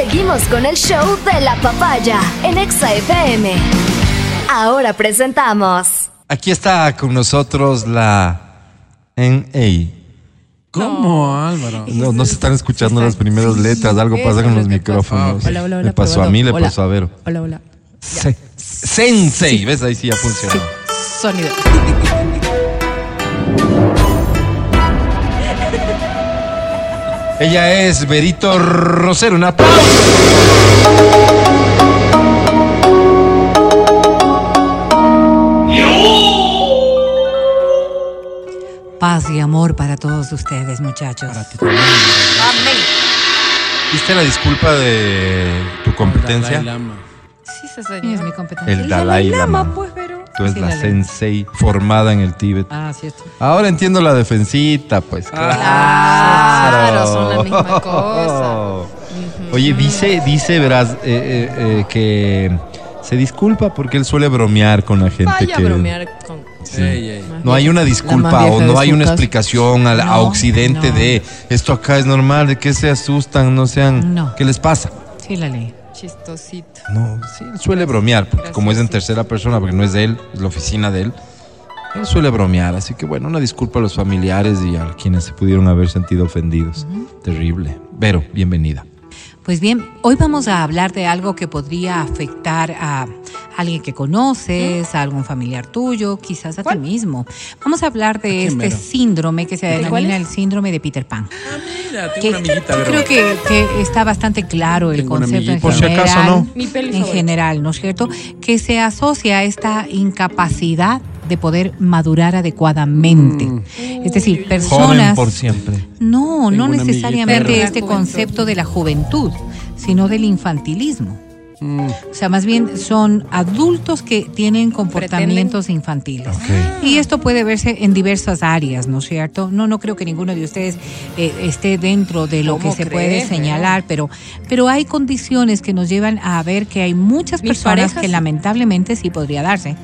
Seguimos con el show de la papaya en Exa FM. Ahora presentamos. Aquí está con nosotros la NA. ¿Cómo, Álvaro? No, no se están escuchando las primeras letras, algo pasa con los micrófonos. Hola, hola, hola, Le pasó a mí, le Hola. pasó a Vero. Hola, hola. Se- Sensei, ¿ves? Ahí sí ya funciona. Sonido. Ella es Verito Rosero, un aplauso. Paz y amor para todos ustedes, muchachos. ¿Viste la disculpa de tu competencia? Dalai Lama. Sí, se ¿Quién es mi competencia? El Dalai Lama. pues, pero. Tú eres Sí, la la ley. sensei formada en el Tíbet. Ah, cierto. Ahora entiendo la defensita, pues. Claro, Claro, son la misma cosa. Oye, dice, dice, verás, eh, eh, eh, que se disculpa porque él suele bromear con la gente Vaya que. a bromear con. Sí. Ey, ey. No hay una disculpa o no hay una explicación al- a, No, Occidente no. de esto acá es normal, de que se asustan, no sean. No. ¿Qué les pasa? Sí, la ley. Chistosito. No, sí, él suele bromear, porque como es en tercera persona, porque no es de él, es la oficina de él, él suele bromear. Así que bueno, una disculpa a los familiares y a quienes se pudieron haber sentido ofendidos. Terrible. Vero, bienvenida. Pues bien, hoy vamos a hablar de algo que podría afectar a alguien que conoces, a algún familiar tuyo, quizás a ti mismo. Vamos a hablar de este síndrome que se ¿De cuál denomina el síndrome de Peter Pan. Ah, mira, tengo Que una amiguita, Vero. creo que, que está bastante claro el Tengo concepto en si general. acaso, ¿no? En general, ¿no es cierto? Que se asocia a esta incapacidad de poder madurar adecuadamente. Mm. Es decir, Joven personas... por siempre. No, Tengo no necesariamente amiguita. este concepto de la juventud, sino del infantilismo. Mm. O sea, más bien son adultos que tienen comportamientos infantiles. Y esto puede verse en diversas áreas, ¿no es cierto? No, no creo que ninguno de ustedes eh, esté dentro de lo que ¿Cómo se puede señalar, pero, pero hay condiciones que nos llevan a ver que hay muchas personas parejas- que lamentablemente sí podría darse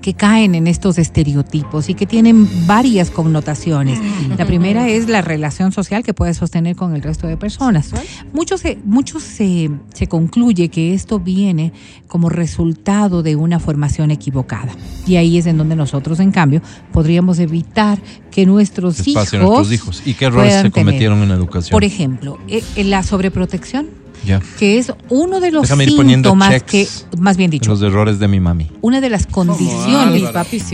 Que caen en estos estereotipos y que tienen varias connotaciones. La primera es la relación social que puede sostener con el resto de personas. Muchos se, muchos se, se concluye que esto viene como resultado de una formación equivocada. Y ahí es en donde nosotros, en cambio, podríamos evitar que nuestros hijos, nuestros hijos. ¿Y qué errores se tener. cometieron en la educación? Por ejemplo, eh, eh, la sobreprotección, que es uno de los Déjame síntomas que, más bien dicho, Los errores de mi mami. una de las condiciones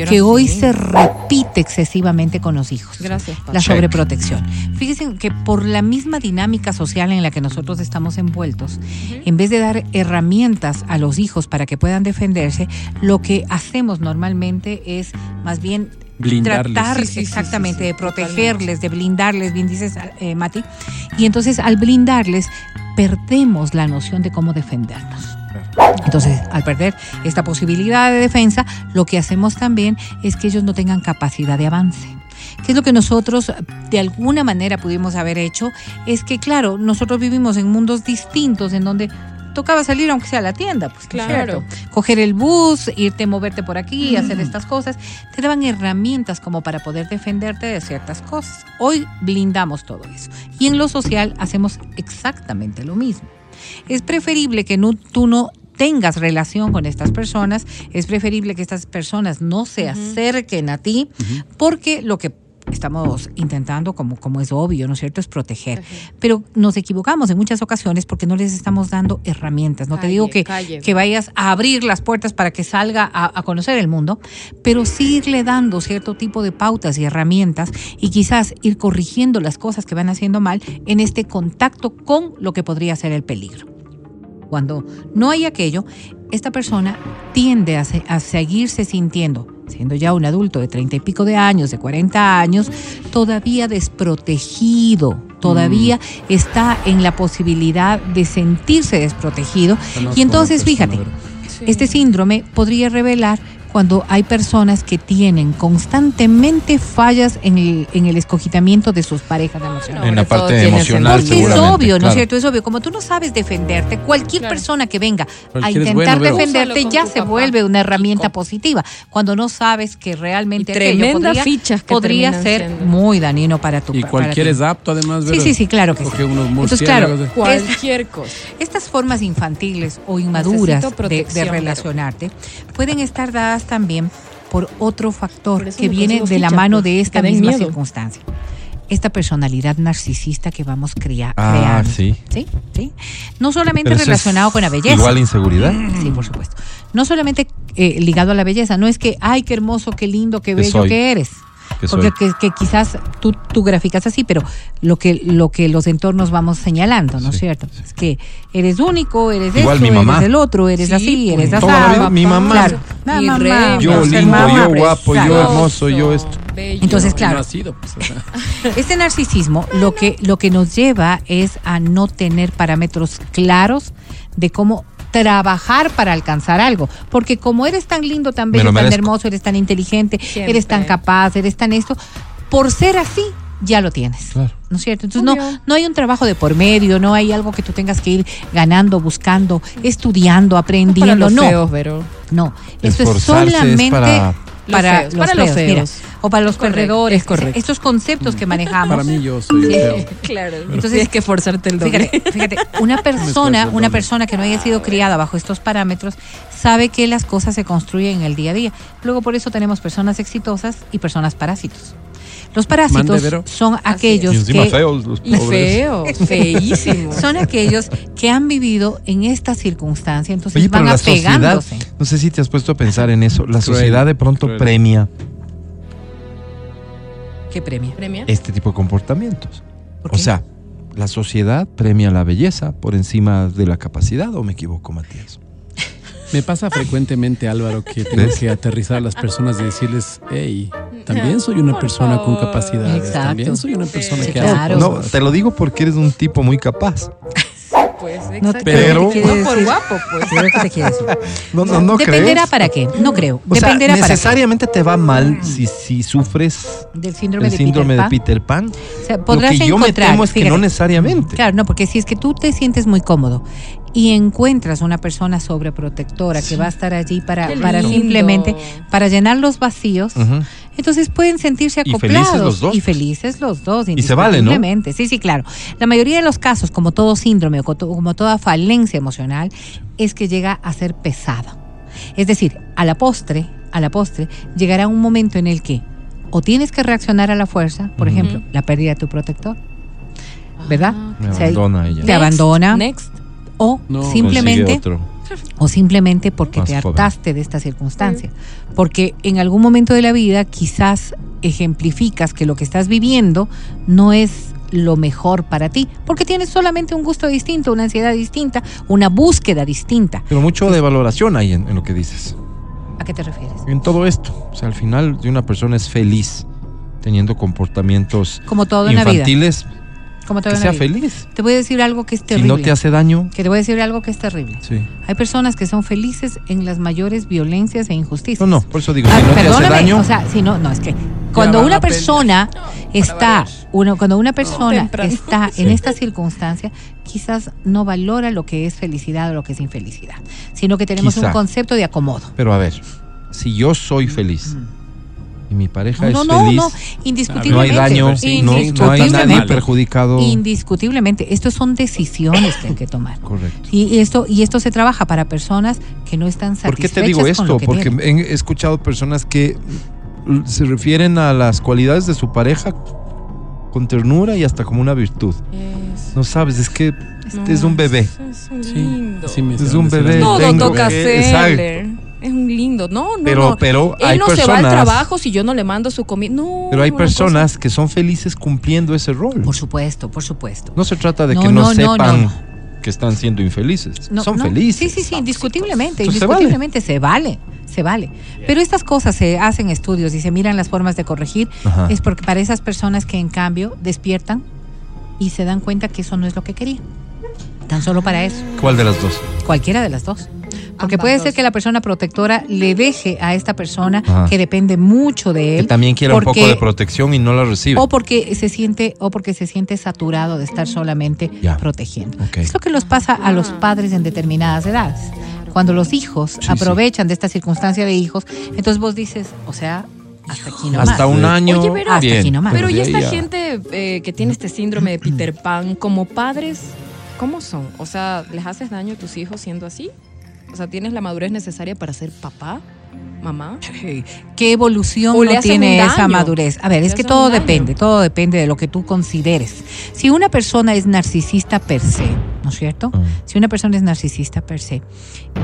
que hoy se repite excesivamente con los hijos. Gracias, papá. La Check. sobreprotección. Fíjense que por la misma dinámica social en la que nosotros estamos envueltos, en vez de dar herramientas a los hijos para que puedan defenderse, lo que hacemos normalmente es más bien Blindarles. tratar Sí, exactamente sí, de protegerles, de blindarles, bien dices eh, Mati. Y entonces al blindarles perdemos la noción de cómo defendernos. Entonces, al perder esta posibilidad de defensa, lo que hacemos también es que ellos no tengan capacidad de avance. ¿Qué es lo que nosotros de alguna manera pudimos haber hecho? Es que, claro, nosotros vivimos en mundos distintos en donde tocaba salir aunque sea a la tienda, pues ¿no es Claro. cierto? Coger el bus, irte, moverte por aquí, hacer estas cosas, te daban herramientas como para poder defenderte de ciertas cosas. Hoy blindamos todo eso. Y en lo social hacemos exactamente lo mismo. Es preferible que no, tú no tengas relación con estas personas, es preferible que estas personas no se acerquen a ti, porque lo que estamos intentando, como, como es obvio, ¿no es cierto?, es proteger. Pero nos equivocamos en muchas ocasiones porque no les estamos dando herramientas. No te digo que, calle. que vayas a abrir las puertas para que salga a, a conocer el mundo, pero sí irle dando cierto tipo de pautas y herramientas y quizás ir corrigiendo las cosas que van haciendo mal en este contacto con lo que podría ser el peligro. Cuando no hay aquello, esta persona tiende a, se- a seguirse sintiendo, siendo ya un adulto de treinta y pico de años, de 40 años, todavía desprotegido, todavía está en la posibilidad de sentirse desprotegido. Conozco Y entonces, fíjate, este síndrome podría revelar cuando hay personas que tienen constantemente fallas en el, en el escogitamiento de sus parejas emocionales. En la parte emocional, Porque es obvio, ¿no es cierto? Es obvio. Como tú no sabes defenderte, cualquier Claro. persona que venga a intentar bueno, defenderte ya se papá. vuelve una herramienta positiva. Cuando no sabes que realmente aquello tremendas podría, fichas que podría ser siendo. muy dañino para tu Y ti. es apto además, Sí, sí, sí, claro que sí. Entonces, claro, de- Cualquier cosa. Estas formas infantiles o inmaduras de, pero- relacionarte pueden estar dadas también por otro factor Por que viene de la mano pues, de esta misma miedo. circunstancia. Esta personalidad narcisista que vamos crea- Ah, creando. sí. Sí, sí. No solamente Pero relacionado con la belleza. Igual inseguridad. Sí, por supuesto. No solamente eh, ligado a la belleza, no es que, ay, qué hermoso, qué lindo, qué Que bello que eres. Que Porque soy. que, que quizás tú, tú graficas así, pero lo que, lo que los entornos vamos señalando, ¿no es Sí, cierto? Es que eres único, eres Igual esto, mi mamá. eres el otro, eres Sí, así, pues. eres vida, mi mamá. Claro. La Y mamá, re- Yo lindo, mamá, yo guapo, yo exacto. hermoso, yo esto. Bello. Entonces, claro. sido, pues, o sea. Este narcisismo lo que, lo que nos lleva es a no tener parámetros claros de cómo trabajar para alcanzar algo. Porque como eres tan lindo, tan bello, lo tan hermoso, eres tan inteligente, Siempre. eres tan capaz, eres tan esto, por ser así, ya lo tienes. Claro. ¿No es cierto? Entonces no, Obvio. no hay un trabajo de por medio, no hay algo que tú tengas que ir ganando, buscando, estudiando, Para aprendiendo. los no, feos, pero. no. Esto es solamente para- para, Los feos, los para los feos, mira, feos. o para los Correcto, perdedores. es correcto. Estos conceptos que manejamos. Para mí yo soy Sí. feo. Claro. Entonces- tienes que forzarte el doble. Fíjate, fíjate, una persona, una doble. persona que no haya sido criada bajo estos parámetros sabe que las cosas se construyen en el día a día. Luego por eso tenemos personas exitosas y personas parásitos. Los parásitos Mande, son es. aquellos Y encima que feos los Y pobres. feo, feísimo. son aquellos que han vivido en esta circunstancia, entonces Oye, pero van la sociedad, apegándose. no sé si te has puesto a pensar en eso, la Cruel, sociedad de pronto cruel. premia ¿Qué? ¿Premia? este tipo de comportamientos. ¿Por O sea, la sociedad premia la belleza por encima de la capacidad, ¿o me equivoco, Matías? Me pasa frecuentemente, Álvaro, que tengo ¿Ves? que aterrizar a las personas y decirles, hey, también soy una Por persona con capacidades, Exacto. también soy una persona Sí, que claro. hace No, te lo digo porque eres un tipo muy capaz. Pues, No, pero- no pues. Pero ¿qué te quiere decir? No, no, no Dependerá crees. para qué, no creo. O sea, Dependerá para qué. necesariamente te va mal si, si sufres Del síndrome, el de, síndrome Peter Pan. de Peter Pan. O sea, Lo podrás que yo me temo es que fíjate. no necesariamente. Claro, no, porque si es que tú te sientes muy cómodo y encuentras una persona sobreprotectora que va a estar allí para, para simplemente para llenar los vacíos, Ujú. Entonces pueden sentirse Y acoplados felices los dos. y felices los dos. Y se vale, ¿no? Sí, sí, claro. La mayoría de los casos, como todo síndrome o co- como toda falencia emocional, es que llega a ser pesado. Es decir, a la postre, a la postre, llegará un momento en el que o tienes que reaccionar a la fuerza, por ejemplo, la pérdida de tu protector, ¿verdad? Ah, Me O sea, abandona ella. te abandona. Next. o No, simplemente Consigue otro. O simplemente porque Más te joven. hartaste de esta circunstancia. Porque en algún momento de la vida quizás ejemplificas que lo que estás viviendo no es lo mejor para ti, porque tienes solamente un gusto distinto, una ansiedad distinta, una búsqueda distinta. Pero mucho de valoración hay en, en lo que dices. ¿A qué te refieres? En todo esto. O sea, al final de una persona es feliz teniendo comportamientos Como todo en la vida. Como que sea feliz. Te voy a decir algo que es Si terrible. no te hace daño, Que te voy a decir algo que es terrible. sí. Hay personas que son felices en las mayores violencias e injusticias. No, no, por eso digo, Ah, si no te hace perdóname, daño, o sea, si no, no, es que cuando una persona está, uno, cuando una persona está en Sí. esta circunstancia, quizás no valora lo que es felicidad o lo que es infelicidad, sino que tenemos Quizá. un concepto de acomodo. pero a ver, si yo soy feliz y mi pareja No, no, es no, feliz, no, no indiscutiblemente. hay daño, Sí, no, sí, no hay nadie indiscutiblemente. perjudicado. Indiscutiblemente, estos son decisiones que hay que tomar. Correcto. Y esto, y esto se trabaja para personas que no están ¿Por qué satisfechas te digo esto? Porque tienen. he escuchado personas que se refieren a las cualidades de su pareja con ternura y hasta como una virtud. Es- No sabes, es que este no, es un bebé. Es, es un Sí, lindo. así me Es un bebé. Todo tengo toca que- hacerle. Es un lindo. No, no, Pero, no. pero Él hay no se va al trabajo si yo no le mando su comida. No. pero hay cosa- personas que son felices cumpliendo ese rol. Por supuesto, por supuesto. No se trata de No, que no, sepan no, que están siendo infelices. No, son no. felices. Sí, sí, sí, indiscutiblemente, Entonces, se indiscutiblemente se vale. se vale. Pero estas cosas se hacen estudios y se miran las formas de corregir, Ajá. es porque para esas personas que en cambio despiertan y se dan cuenta que eso no es lo que querían. Tan solo para eso, ¿Cuál de las dos? cualquiera de las dos. Porque Ambas puede ser que la persona protectora le deje a esta persona Ajá. que depende mucho de Que él. también quiere un poco porque- de protección y no la recibe. o porque se siente o porque se siente saturado de estar solamente Ya. protegiendo. Ok. Es lo que nos pasa a los padres en determinadas edades. Cuando los hijos Sí, aprovechan de esta circunstancia de hijos, entonces vos dices, o sea, hasta aquí no Hasta más. un año. Oye, pero- Hasta bien, aquí nomás. Pero y de esta ahí a- gente eh, que tiene este síndrome de Peter Pan, como padres, ¿cómo son? O sea, ¿les haces daño a tus hijos siendo así? O sea, ¿tienes la madurez necesaria para ser papá, mamá? ¿Qué evolución no tiene esa daño. madurez? A ver, es que todo depende, todo depende de lo que tú consideres. Si una persona es narcisista per se, ¿no es cierto? Mm. Si una persona es narcisista per se,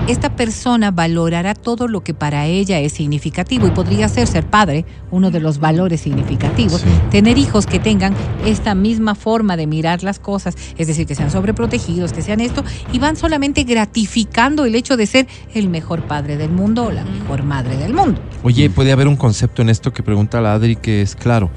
esta persona valorará todo lo que para ella es significativo y podría ser ser padre, uno de los valores significativos, Sí. tener hijos que tengan esta misma forma de mirar las cosas, es decir, que sean sobreprotegidos, que sean esto, y van solamente gratificando el hecho de ser el mejor padre del mundo o la mejor madre del mundo. Oye, puede haber un concepto en esto que pregunta la Adri que es claro.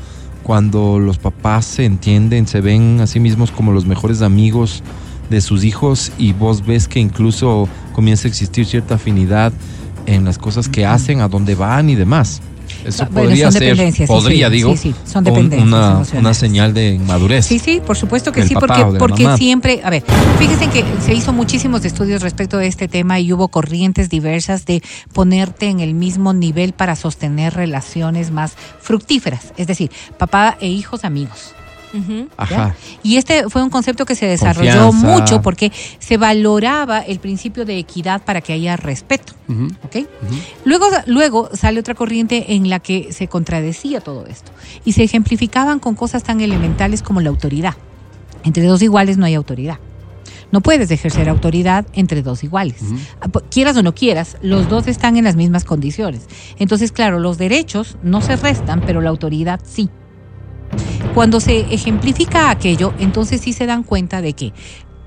Cuando los papás se entienden, se ven a sí mismos como los mejores amigos de sus hijos y vos ves que incluso comienza a existir cierta afinidad en las cosas que hacen, a dónde van y demás. Eso bueno, podría son ser, podría, sí, digo, sí, sí, son dependencias una, una señal de inmadurez. Sí, sí, por supuesto que sí, porque, porque siempre, a ver, fíjense que se hizo muchísimos estudios respecto de este tema y hubo corrientes diversas de ponerte en el mismo nivel para sostener relaciones más fructíferas, es decir, papá e hijos amigos. Ajá. Y este fue un concepto que se desarrolló Confianza. mucho porque se valoraba el principio de equidad para que haya respeto. Ujú. ¿ok? Luego, luego sale otra corriente en la que se contradecía todo esto y se ejemplificaban con cosas tan elementales como la autoridad. Entre dos iguales no hay autoridad. No puedes ejercer autoridad entre dos iguales. Ah, Quieras o no quieras, los dos están en las mismas condiciones. Entonces, claro, los derechos no se restan, pero la autoridad sí. Cuando se ejemplifica aquello, entonces sí se dan cuenta de que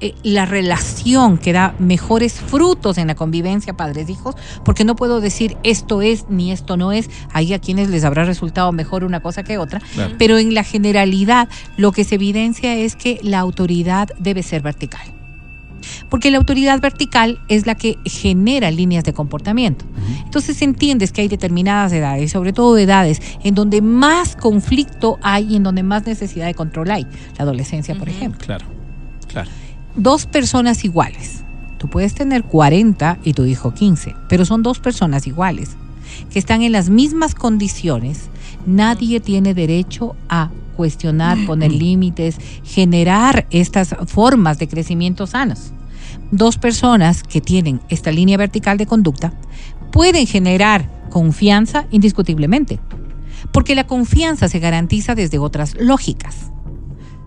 eh, la relación que da mejores frutos en la convivencia padres-hijos, porque no puedo decir esto es ni esto no es, hay a quienes les habrá resultado mejor una cosa que otra, Claro. pero en la generalidad lo que se evidencia es que la autoridad debe ser vertical. Porque la autoridad vertical es la que genera líneas de comportamiento. Entonces entiendes que hay determinadas edades, sobre todo edades, en donde más conflicto hay y en donde más necesidad de control hay. La adolescencia, por ejemplo. Claro, claro. Dos personas iguales. Tú puedes tener 40 y tu hijo 15, pero son dos personas iguales, que están en las mismas condiciones. Nadie tiene derecho a cuestionar, poner límites, generar estas formas de crecimiento sanos. Dos personas que tienen esta línea vertical de conducta pueden generar confianza indiscutiblemente, porque la confianza se garantiza desde otras lógicas.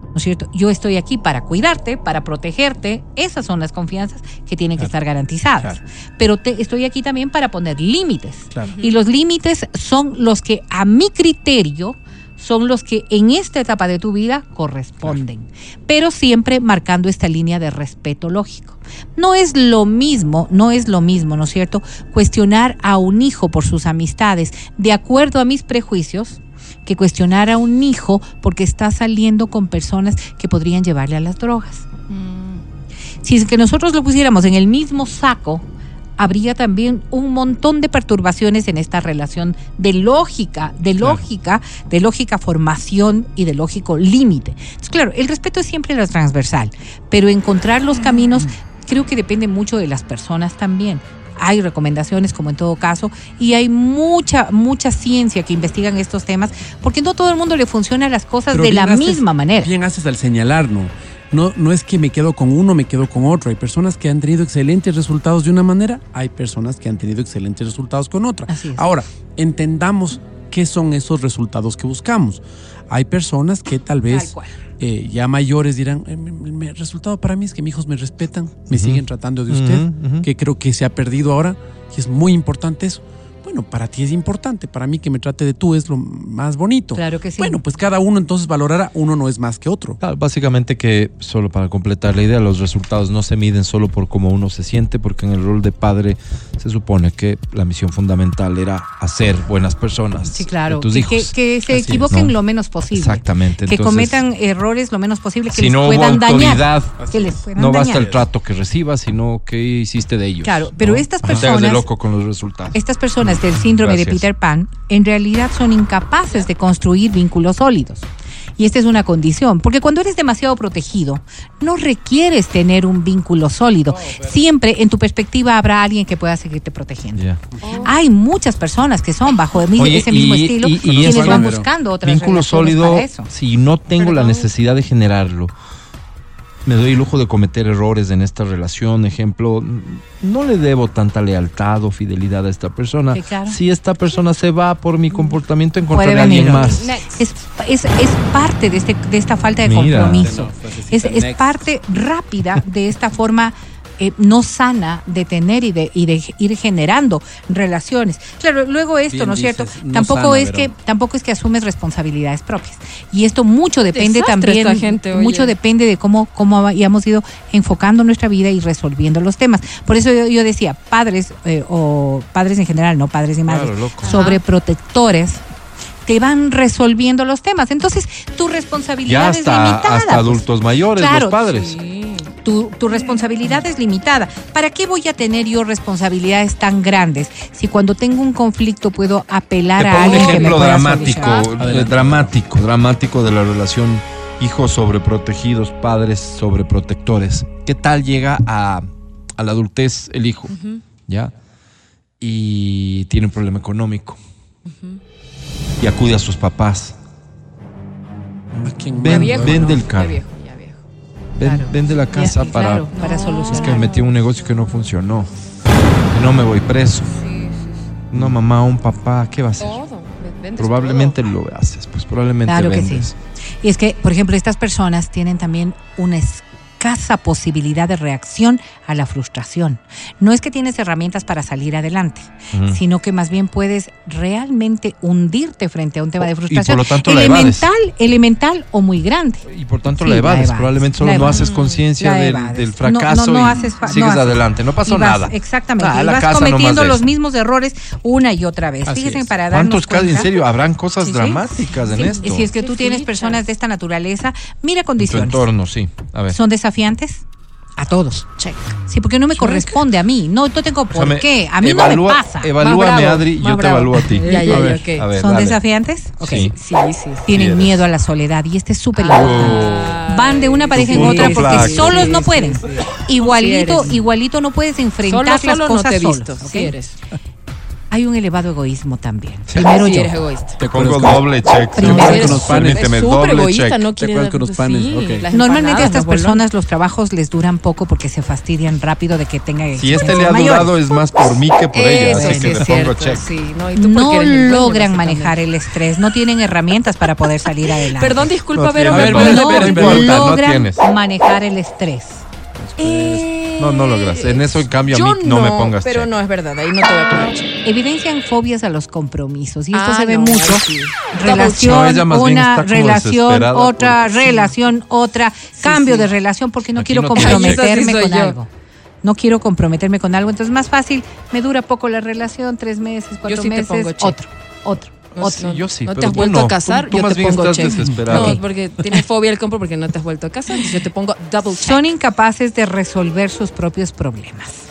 ¿No es cierto? Yo estoy aquí para cuidarte, para protegerte. Esas son las confianzas que tienen que estar garantizadas. Claro. Pero te- estoy aquí también para poner límites. Claro. Y los límites son los que, a mi criterio, son los que en esta etapa de tu vida corresponden. Pero siempre marcando esta línea de respeto lógico. No es lo mismo, no es lo mismo, ¿no es cierto? Cuestionar a un hijo por sus amistades de acuerdo a mis prejuicios que cuestionar a un hijo porque está saliendo con personas que podrían llevarle a las drogas. Si es que nosotros lo pusiéramos en el mismo saco, habría también un montón de perturbaciones en esta relación de lógica, de Claro. lógica, de lógica formación y de lógico límite. Entonces, claro, el respeto es siempre lo transversal, pero encontrar los caminos creo que depende mucho de las personas también. Hay recomendaciones, como en todo caso, y hay mucha, mucha ciencia que investigan estos temas, porque no todo el mundo le funciona las cosas Pero de la haces- misma manera. Bien haces al señalar, ¿no? No, es que me quedo con uno, me quedo con otro. Hay personas que han tenido excelentes resultados de una manera, hay personas que han tenido excelentes resultados con otra. Así es. Ahora, entendamos qué son esos resultados que buscamos. Hay personas que tal vez Tal eh, ya mayores dirán, "Eh, el resultado para mí es que mis hijos me respetan, me siguen tratando de usted, que creo que se ha perdido ahora y es muy importante eso. Bueno, para ti es importante, para mí que me trate de tú es lo más bonito. Claro que sí. Bueno, pues cada uno entonces valorará, uno no es más que otro. Claro, Básicamente que, solo para completar la idea, los resultados no se miden solo por cómo uno se siente, porque en el rol de padre se supone que la misión fundamental era hacer buenas personas. Sí, claro. de tus que, hijos. que- que se Así es, equivoquen ¿no? lo menos posible. Exactamente. Que cometan errores lo menos posible que si les no puedan autoridad, dañar. Que les puedan no basta dañar. el trato que recibas, sino qué hiciste de ellos. Claro, pero ¿no? estas No te hagas de personas- loco con los resultados. Estas personas del síndrome de. Peter Pan en realidad son incapaces de construir vínculos sólidos. Y esta es una condición, porque cuando eres demasiado protegido, no requieres tener un vínculo sólido. Siempre en tu perspectiva habrá alguien que pueda seguirte protegiendo. Hay muchas personas que son bajo Oye, ese mismo y- estilo y- y quienes van buscando otras Vínculo sólido, para eso. si no tengo la necesidad de generarlo, me doy el lujo de cometer errores en esta relación. Ejemplo, no le debo tanta lealtad o fidelidad a esta persona. Sí, claro. Si esta persona se va por mi comportamiento, encontraré a alguien más. Es, es, es parte de, este, de esta falta de Mira. compromiso. Frasecita Es, es parte rápida de esta forma eh, no sana de tener y de, y de ir generando relaciones. Claro, luego esto, Bien ¿no es cierto? no tampoco sana, es que tampoco es que asumes responsabilidades propias. Y esto mucho depende Desastre también gente, mucho depende de cómo cómo hemos ido enfocando nuestra vida y resolviendo los temas. Por eso yo, yo decía, padres eh, o padres en general, no padres y madres, Claro, loco. sobreprotectores te van resolviendo los temas. Entonces, tu Ya responsabilidad es hasta, limitada. hasta pues. adultos mayores, Claro, los padres. Sí. Tu, tu responsabilidad es limitada. ¿Para qué voy a tener yo responsabilidades tan grandes si cuando tengo un conflicto puedo apelar Te a pongo un alguien que me ejemplo pueda dramático, eh, Adelante. dramático, dramático de la relación hijos sobreprotegidos, padres sobreprotectores. ¿Qué tal llega a, a la adultez el hijo? ¿Ya? Y tiene un problema económico. Y acude a sus papás. ¿A quién Ven, viejo, vende ¿no? el carro. Ven-. Vende la casa para... claro, para solucionar. Es que me metí en un negocio que no funcionó. No me voy preso. Una mamá, un papá, ¿qué va a hacer? Todo. Probablemente lo haces, pues probablemente Claro que vendes. sí. Y es que, por ejemplo, estas personas tienen también una escasa posibilidad de reacción a la frustración. No es que tienes herramientas para salir adelante, sino que más bien puedes realmente hundirte frente a un tema de y por frustración lo tanto la evades. elemental, elemental o muy grande. Y por tanto Sí, la la evades. Probablemente solo no haces conciencia del, fracaso no, no y haces fa- no sigues haces. adelante. No pasó vas- nada. Exactamente. Ah, y la vas casa cometiendo los mismos errores una y otra vez. Así Fíjense es. para darnos ¿Cuántos casos? En serio, habrán cosas Sí, sí. dramáticas en Sí, esto. Si es que tú tienes personas de esta naturaleza, mira en tu condiciones. entorno, sí. A ver. ¿Son desafiantes? A todos. Check. Sí, porque no me corresponde a mí. No, no tengo por O sea, me- qué. A mí evalúa- no me pasa. Evalúame, Adri, yo te evalúo a ti. Ya, ya, a ver, ok. a ver, ¿Son dale. desafiantes? Ok. Sí. Sí, sí, sí. Tienen miedo a la soledad y este es súper Ah. importante. Van de una pareja en otra porque solos no pueden. Igualito, igualito no puedes enfrentar Solo, las solo no cosas te solos, visto. ¿ok? Sí eres. Hay un elevado egoísmo también. Primero Sí yo. eres egoísta. ¿Te que- doble check. Primero con los panes. es súper doble egoísta, check. no quiere acuerdas con los panes? sí, Normalmente a estas personas los trabajos les duran poco porque se fastidian rápido de que tengan Si este le ha durado es más por mí que por ella, Eso así sí que le pongo cierto, check. sí, no, y tú porque no logran manejar el estrés, no tienen herramientas para poder salir adelante. Perdón, disculpa, pero no logran manejar el estrés. No, no logras. En eso, en cambio, a mí no, me pongas pero check. no es verdad, ahí no te voy a poner check. Evidencian fobias a los compromisos y esto Ah, se ve no, mucho. sí. Relación, No, una relación, otra porque- relación, otra cambio sí. de relación porque no Aquí quiero comprometerme con yo. algo. No quiero comprometerme con algo, entonces más fácil, me dura poco la relación, tres meses, cuatro sí te meses, pongo check. otro, otro, No, otro. Sí, yo sí, no te has vuelto no. a casar, Tú- tú yo más te bien pongo estás check. No, porque tienes fobia al compro porque no te has vuelto a casar. Entonces yo te pongo double check. Son incapaces de resolver sus propios problemas.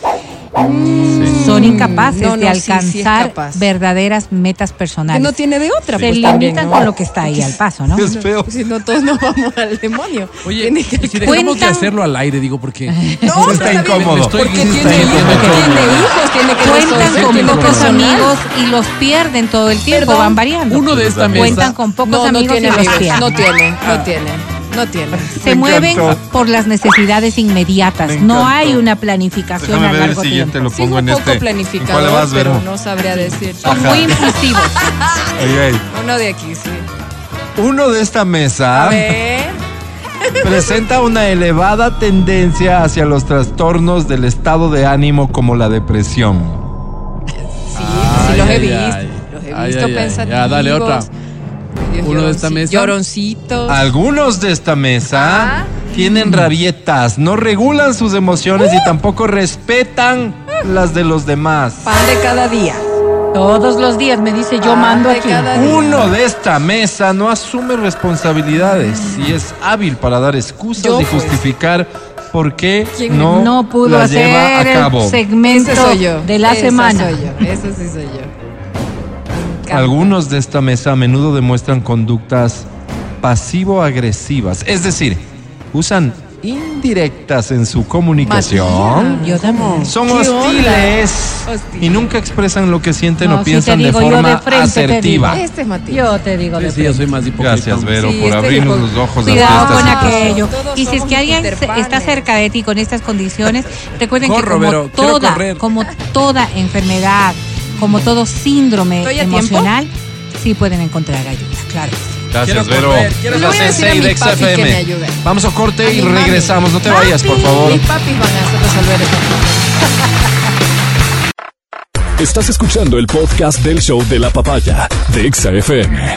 Sí. Son incapaces no, de sí, sí alcanzar capaz. verdaderas metas que personales. no tiene de otra. Se pues, limitan también, ¿no? con lo que está ahí al paso, ¿no? Es feo. Si no, todos nos vamos al demonio. Oye, Tiene que y si dejamos de Cuentan- hacerlo al aire, digo, porque No, Está incómodo. Porque tiene, hijos, tiene tiene hijos, tiene que Cuentan con pocos amigos y los pierden todo el tiempo, van variando. uno de esta mesa. Cuentan con pocos amigos y los pierden. No tiene, no tiene, no tiene. Se Me mueven encantó. por las necesidades inmediatas. Me No encantó. hay una planificación Déjame a ver el largo siguiente, tiempo. lo Sigo pongo un en poco este. ¿En planificador, cuál vas, pero no sabría decir. Son muy impulsivos. Ey. Uno de aquí, sí. Uno de esta mesa A ver. presenta una elevada tendencia hacia los trastornos del estado de ánimo como la depresión. Sí, Ay, los he ay, visto. ay. Los he Ay, visto ay, ay. pensativos. Ya, dale otra. Dios, Uno de esta lloronci- mesa. Lloroncitos. Algunos de esta mesa Ah. tienen rabietas, no regulan sus emociones y tampoco respetan las de los demás. Pan de cada día. Todos los días me dice yo mando de aquí. cada día. Uno de esta mesa no asume responsabilidades y es hábil para dar excusas Yo, y pues. justificar por qué ¿Quién no, No pudo lleva hacer a cabo. el segmento de la Esa semana. soy yo. Ese sí soy yo. Encanta. Algunos de esta mesa a menudo demuestran conductas pasivo-agresivas, es decir, usan indirectas en su comunicación. Yo también. Son ¿Qué hostiles? Hostil. y nunca expresan lo que sienten No, o si piensan de digo forma de frente, te asertiva. digo. Este es Matías. Yo te digo Sí, de sí, yo frente. soy más hipócrita. Gracias, Vero, Sí, por este abrirnos tipo- los ojos Cuidado esta con aquello. Y si es que alguien está cerca de ti con estas condiciones, recuerden Corro, que como Vero, quiero toda, correr. como toda enfermedad, como todo síndrome ¿Estoy a tiempo? emocional, sí pueden encontrar ayuda, claro. Gracias, Vero. correr, quiero Es la Le voy a decir a C6 mi de XFM. me ayude. Vamos a corte A y mami. regresamos. No te vayas, por favor. Mis papis van a resolver eso. Estás escuchando el podcast del show de la papaya de Exa FM.